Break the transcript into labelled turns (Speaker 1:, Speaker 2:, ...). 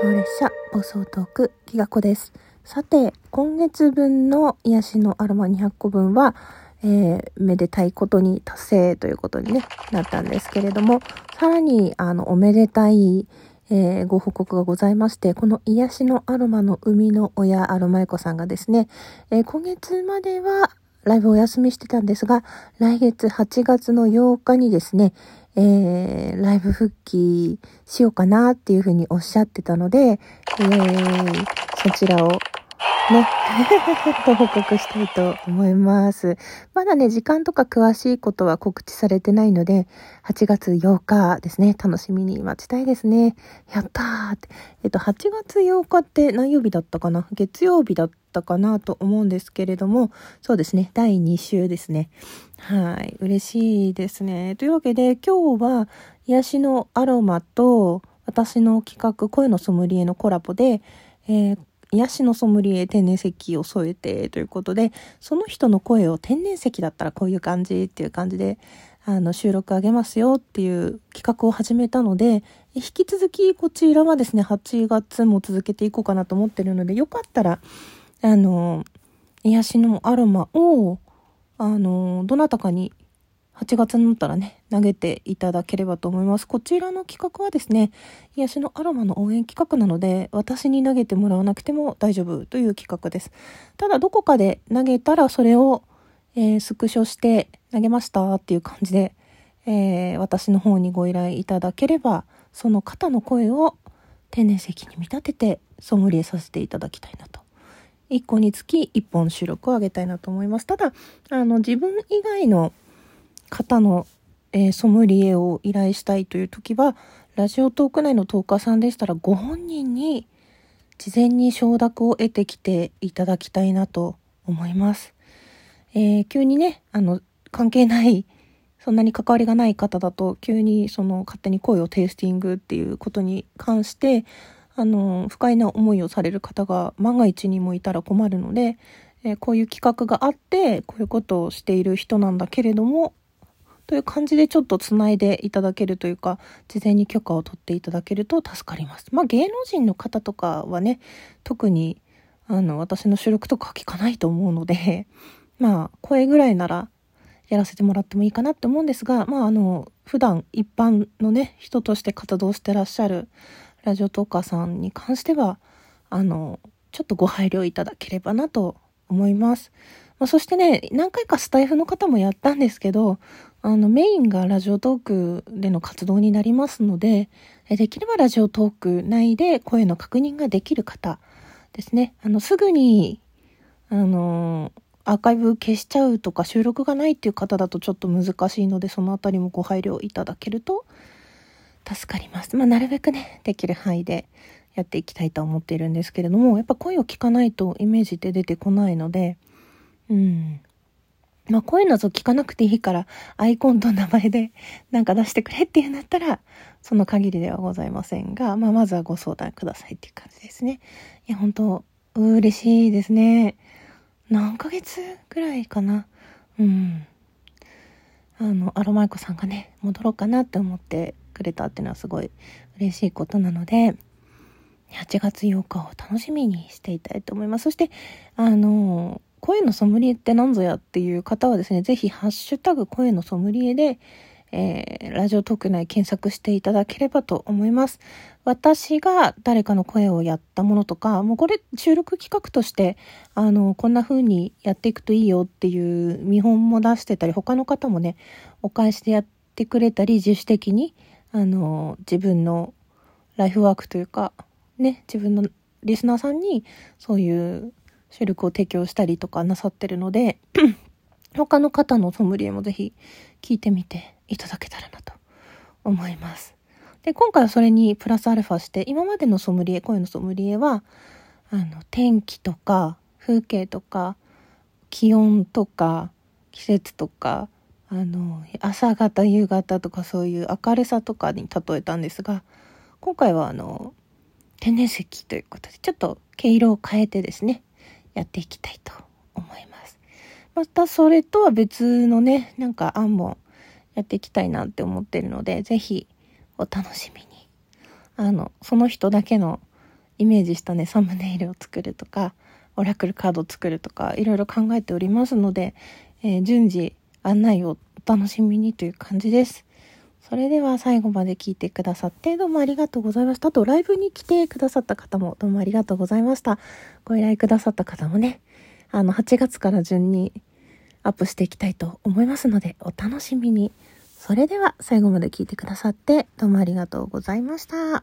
Speaker 1: 送列車、暴走トーク、ギガ子です。さて、今月分の癒しのアロマ200個分は、えー、めでたいことに達成ということに、ね、なったんですけれども、さらに、あの、おめでたい、えー、ご報告がございまして、この癒しのアロマの生みの親アロマエコさんがですね、えー、今月まではライブお休みしてたんですが、来月8月の8日にですね、えー、ライブ復帰しようかなっていうふうにおっしゃってたので、えー、そちらをね、ご 報告したいと思います。まだね、時間とか詳しいことは告知されてないので、8月8日ですね、楽しみに待ちたいですね。やったーって。えっと、8月8日って何曜日だったかな？月曜日だったかなと思うんですけれども、そうですね、第2週ですね。はい、嬉しいですね。というわけで、今日は、癒しのアロマと、私の企画、声のソムリエのコラボで、えー癒しのソムリエ天然石を添えてということで、その人の声を天然石だったらこういう感じっていう感じで、あの、収録あげますよっていう企画を始めたので、引き続きこちらはですね、8月も続けていこうかなと思ってるので、よかったら、あの、癒しのアロマを、あの、どなたかに8月になったらね、投げていただければと思います。こちらの企画はですね、癒しのアロマの応援企画なので、私に投げてもらわなくても大丈夫という企画です。ただ、どこかで投げたらそれを、えー、スクショして投げましたっていう感じで、えー、私の方にご依頼いただければ、その方の声を天然石に見立ててソムリエさせていただきたいなと。1個につき1本収録をあげたいなと思います。ただ、あの、自分以外の方の、えー、ソムリエを依頼したいという時は、ラジオトーク内のトーカーさんでしたら、ご本人に事前に承諾を得てきていただきたいなと思います。えー、急にね、あの、関係ない、そんなに関わりがない方だと、急にその勝手に声をテイスティングっていうことに関して、あの、不快な思いをされる方が万が一にもいたら困るので、えー、こういう企画があって、こういうことをしている人なんだけれども、という感じでちょっとつないでいただけるというか、事前に許可を取っていただけると助かります。まあ芸能人の方とかはね、特にあの私の収録とかは聞かないと思うので、まあ声ぐらいならやらせてもらってもいいかなって思うんですが、まああの、普段一般のね、人として活動してらっしゃるラジオトーカーさんに関しては、あの、ちょっとご配慮いただければなと思います。まあ、そしてね、何回かスタイフの方もやったんですけど、あの、メインがラジオトークでの活動になりますので、できればラジオトーク内で声の確認ができる方ですね。あの、すぐに、あの、アーカイブ消しちゃうとか収録がないっていう方だとちょっと難しいので、そのあたりもご配慮いただけると助かります。まあ、なるべくね、できる範囲でやっていきたいと思っているんですけれども、やっぱ声を聞かないとイメージって出てこないので、うん。まあ、声のぞ聞かなくていいから、アイコンと名前でなんか出してくれっていうんだったら、その限りではございませんが、まあ、まずはご相談くださいっていう感じですね。いや、本当嬉しいですね。何ヶ月ぐらいかな。うん。あの、アロマイコさんがね、戻ろうかなって思ってくれたっていうのはすごい嬉しいことなので、8月8日を楽しみにしていたいと思います。そして、あの、声のソムリエって何ぞやっていう方はですね、ぜひハッシュタグ声のソムリエで、えー、ラジオトーク内検索していただければと思います。私が誰かの声をやったものとか、もうこれ収録企画として、あの、こんな風にやっていくといいよっていう見本も出してたり、他の方もね、お返しでやってくれたり、自主的に、あの、自分のライフワークというか、ね、自分のリスナーさんにそういう収録を提供したりとかなさってるので、他の方のソムリエもぜひ聞いてみていただけたらなと思います。で、今回はそれにプラスアルファして、今までのソムリエ、声のソムリエは、あの、天気とか、風景とか、気温とか、季節とか、あの、朝方、夕方とかそういう明るさとかに例えたんですが、今回はあの、天然石ということで、ちょっと毛色を変えてですね、やっていきたいと思います。またそれとは別のね、なんか案もやっていきたいなって思ってるので、ぜひお楽しみに。あの、その人だけのイメージしたね、サムネイルを作るとか、オラクルカードを作るとか、いろいろ考えておりますので、えー、順次案内をお楽しみにという感じです。それでは最後まで聞いてくださってどうもありがとうございました。あとライブに来てくださった方もどうもありがとうございました。ご依頼くださった方もね、あの8月から順にアップしていきたいと思いますのでお楽しみに。それでは最後まで聞いてくださってどうもありがとうございました。